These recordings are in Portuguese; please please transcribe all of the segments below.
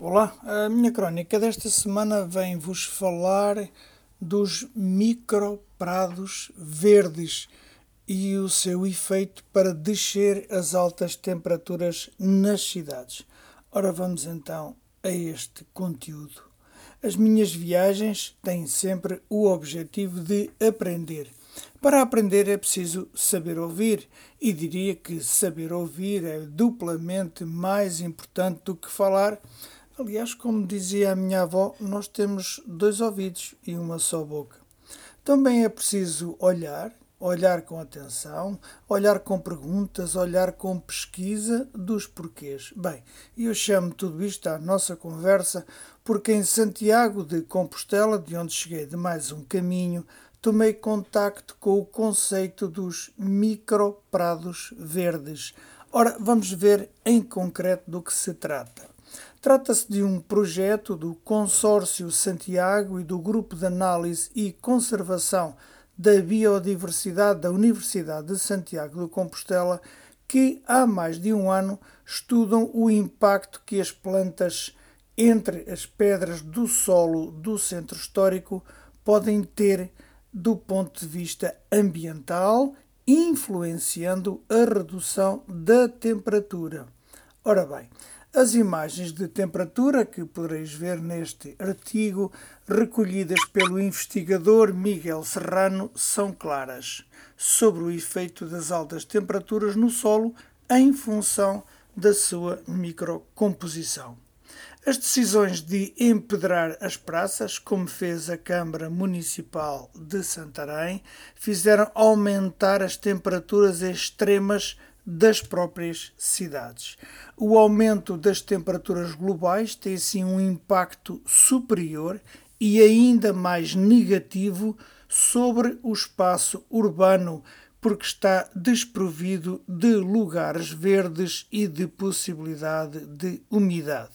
Olá, a minha crónica desta semana vem-vos falar dos microprados verdes e o seu efeito para descer as altas temperaturas nas cidades. Ora, vamos então a este conteúdo. As minhas viagens têm sempre o objetivo de aprender. Para aprender é preciso saber ouvir, e diria que saber ouvir é duplamente mais importante do que falar Aliás, como dizia a minha avó, nós temos dois ouvidos e uma só boca. Também é preciso olhar, olhar com atenção, olhar com perguntas, olhar com pesquisa dos porquês. Bem, eu chamo tudo isto à nossa conversa porque em Santiago de Compostela, de onde cheguei de mais um caminho, tomei contacto com o conceito dos microprados verdes. Ora, vamos ver em concreto do que se trata. Trata-se de um projeto do Consórcio Santiago e do Grupo de Análise e Conservação da Biodiversidade da Universidade de Santiago de Compostela que há mais de um ano estudam o impacto que as plantas entre as pedras do solo do centro histórico podem ter do ponto de vista ambiental, influenciando a redução da temperatura. Ora bem, as imagens de temperatura que podereis ver neste artigo, recolhidas pelo investigador Miguel Serrano, são claras sobre o efeito das altas temperaturas no solo em função da sua microcomposição. As decisões de empedrar as praças, como fez a Câmara Municipal de Santarém, fizeram aumentar as temperaturas extremas das próprias cidades. O aumento das temperaturas globais tem assim um impacto superior e ainda mais negativo sobre o espaço urbano, porque está desprovido de lugares verdes e de possibilidade de umidade.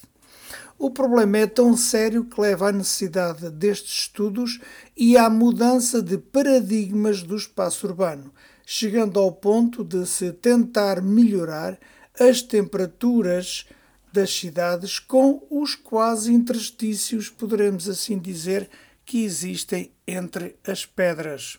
O problema é tão sério que leva à necessidade destes estudos e à mudança de paradigmas do espaço urbano chegando ao ponto de se tentar melhorar as temperaturas das cidades com os quase interstícios, poderemos assim dizer, que existem entre as pedras.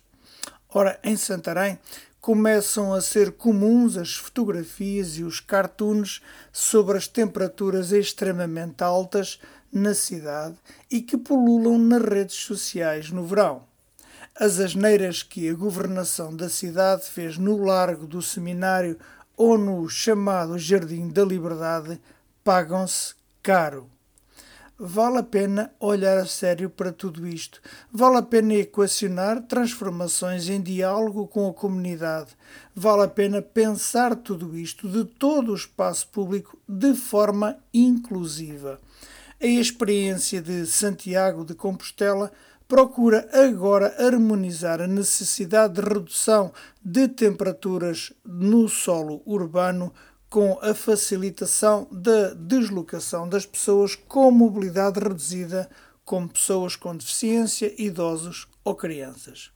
Ora, em Santarém começam a ser comuns as fotografias e os cartoons sobre as temperaturas extremamente altas na cidade e que pululam nas redes sociais no verão. As asneiras que a governação da cidade fez no Largo do Seminário ou no chamado Jardim da Liberdade pagam-se caro. Vale a pena olhar a sério para tudo isto. Vale a pena equacionar transformações em diálogo com a comunidade. Vale a pena pensar tudo isto de todo o espaço público de forma inclusiva. A experiência de Santiago de Compostela procura agora harmonizar a necessidade de redução de temperaturas no solo urbano com a facilitação da deslocação das pessoas com mobilidade reduzida, como pessoas com deficiência, idosos ou crianças.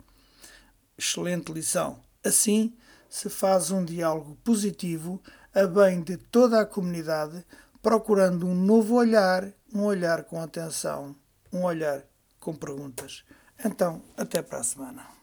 Excelente lição. Assim, se faz um diálogo positivo a bem de toda a comunidade, procurando um novo olhar, um olhar com atenção, um olhar com perguntas. Então, até para a semana.